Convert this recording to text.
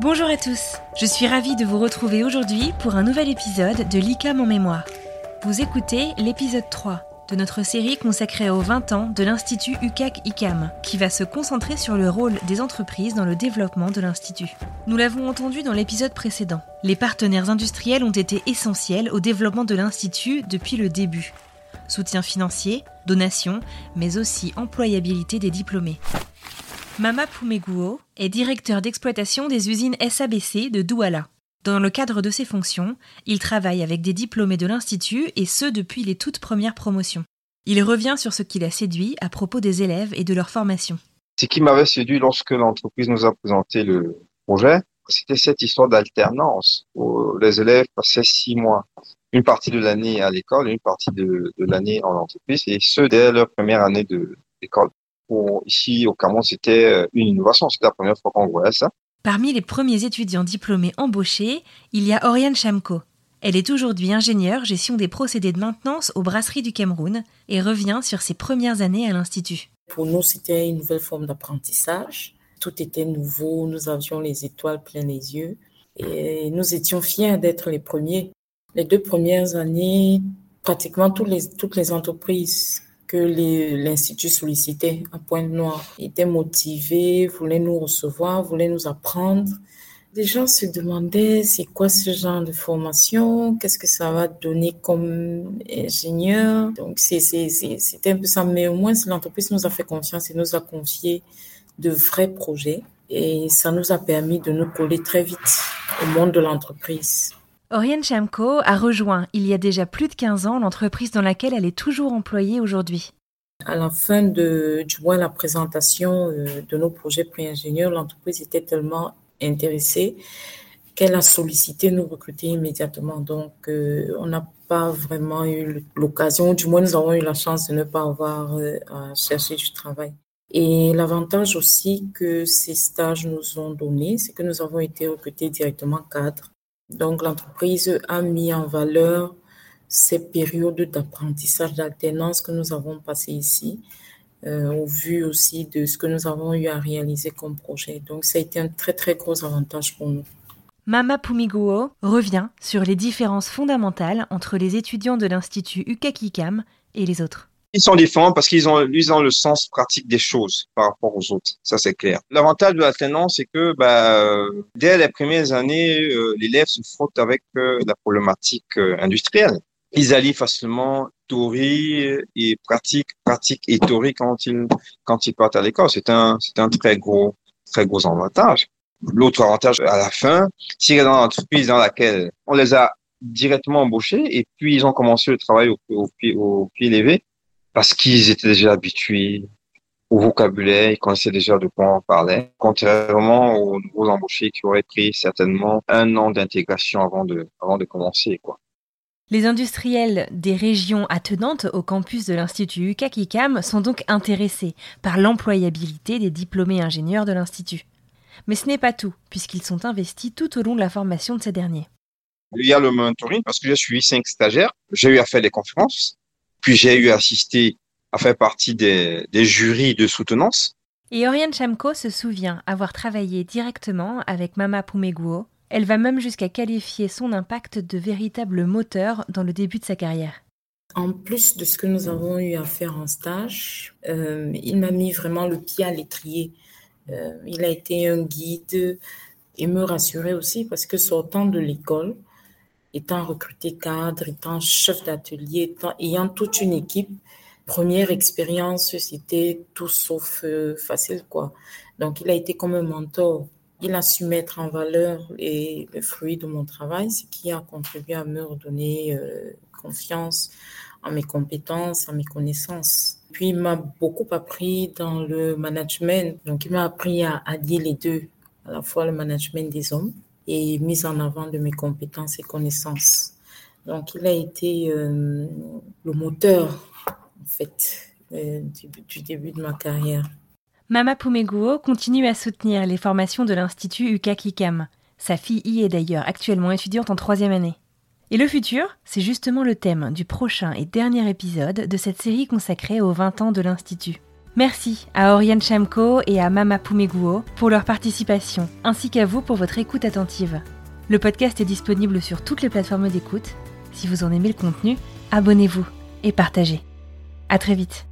Bonjour à tous, je suis ravie de vous retrouver aujourd'hui pour un nouvel épisode de l'ICAM en mémoire. Vous écoutez l'épisode 3 de notre série consacrée aux 20 ans de l'Institut UCAC-ICAM, qui va se concentrer sur le rôle des entreprises dans le développement de l'Institut. Nous l'avons entendu dans l'épisode précédent. Les partenaires industriels ont été essentiels au développement de l'Institut depuis le début. Soutien financier, donations, mais aussi employabilité des diplômés. Mama Pumeguo est directeur d'exploitation des usines SABC de Douala. Dans le cadre de ses fonctions, il travaille avec des diplômés de l'Institut et ce depuis les toutes premières promotions. Il revient sur ce qui l'a séduit à propos des élèves et de leur formation. Ce qui m'avait séduit lorsque l'entreprise nous a présenté le projet, c'était cette histoire d'alternance où les élèves passaient six mois, une partie de l'année à l'école une partie de, de l'année en entreprise, et ce dès leur première année Ici au Cameroun, c'était une innovation, c'était la première fois qu'on voyait ça. Parmi les premiers étudiants diplômés embauchés, il y a Oriane Chamko. Elle est aujourd'hui ingénieure gestion des procédés de maintenance aux brasseries du Cameroun et revient sur ses premières années à l'Institut. Pour nous, c'était une nouvelle forme d'apprentissage. Tout était nouveau, nous avions les étoiles plein les yeux et nous étions fiers d'être les premiers. Les deux premières années, pratiquement toutes les, toutes les entreprises que l'Institut sollicitait à Pointe-Noire. Ils étaient motivés, voulaient nous recevoir, voulaient nous apprendre. Les gens se demandaient c'est quoi ce genre de formation, qu'est-ce que ça va donner comme ingénieur? Donc c'était un peu ça, mais au moins l'entreprise nous a fait confiance et nous a confié de vrais projets et ça nous a permis de nous coller très vite au monde de l'entreprise. Oriane Chamko a rejoint il y a déjà plus de 15 ans l'entreprise dans laquelle elle est toujours employée aujourd'hui. À la fin de, du mois, la présentation euh, de nos projets pré-ingénieurs, l'entreprise était tellement intéressée qu'elle a sollicité nous recruter immédiatement. Donc, euh, on n'a pas vraiment eu l'occasion, du moins nous avons eu la chance de ne pas avoir euh, à chercher du travail. Et l'avantage aussi que ces stages nous ont donné, c'est que nous avons été recrutés directement cadres donc, l'entreprise a mis en valeur ces périodes d'apprentissage, d'alternance que nous avons passées ici, euh, au vu aussi de ce que nous avons eu à réaliser comme projet. Donc, ça a été un très, très gros avantage pour nous. Mama Pumiguo revient sur les différences fondamentales entre les étudiants de l'Institut Ukakikam et les autres. Ils sont différents parce qu'ils ont, ils ont le sens pratique des choses par rapport aux autres. Ça, c'est clair. L'avantage de l'alternance, c'est que bah, dès les premières années, euh, l'élève se frotte avec euh, la problématique euh, industrielle. Ils allient facilement théorie et pratique, pratique et théorie quand ils, quand ils partent à l'école. C'est un, c'est un très gros, très gros avantage. L'autre avantage à la fin, s'ils sont dans l'entreprise dans laquelle on les a directement embauchés et puis ils ont commencé le travail au, au au pied levé, parce qu'ils étaient déjà habitués au vocabulaire, ils connaissaient déjà de quoi on parlait, contrairement aux nouveaux embauchés qui auraient pris certainement un an d'intégration avant de, avant de commencer, quoi. Les industriels des régions attenantes au campus de l'Institut UCAC-ICAM sont donc intéressés par l'employabilité des diplômés ingénieurs de l'Institut. Mais ce n'est pas tout, puisqu'ils sont investis tout au long de la formation de ces derniers. Il y a le mentoring, parce que j'ai suivi cinq stagiaires, j'ai eu à faire des conférences, puis j'ai eu assisté à faire partie des, des jurys de soutenance. Et Oriane Chamko se souvient avoir travaillé directement avec Mama Pumeguo. Elle va même jusqu'à qualifier son impact de véritable moteur dans le début de sa carrière. En plus de ce que nous avons eu à faire en stage, euh, il m'a mis vraiment le pied à l'étrier. Euh, il a été un guide et me rassurait aussi parce que sortant de l'école, étant recruté cadre, étant chef d'atelier, ayant toute une équipe, première expérience, c'était tout sauf euh, facile, quoi. Donc, il a été comme un mentor. Il a su mettre en valeur les, fruits de mon travail, ce qui a contribué à me redonner euh, confiance en mes compétences, en mes connaissances. Puis, il m'a beaucoup appris dans le management. Donc, il m'a appris à allier les deux, à la fois le management des hommes et mise en avant de mes compétences et connaissances. Donc, il a été euh, le moteur, en fait, euh, du, début de ma carrière. Mama Pumeguo continue à soutenir les formations de l'Institut UKAKIKAM. Sa fille y est d'ailleurs actuellement étudiante en troisième année. Et le futur, c'est justement le thème du prochain et dernier épisode de cette série consacrée aux 20 ans de l'Institut. Merci à Oriane Chamko et à Mama Pumeguo pour leur participation, ainsi qu'à vous pour votre écoute attentive. Le podcast est disponible sur toutes les plateformes d'écoute. Si vous en aimez le contenu, abonnez-vous et partagez. À très vite.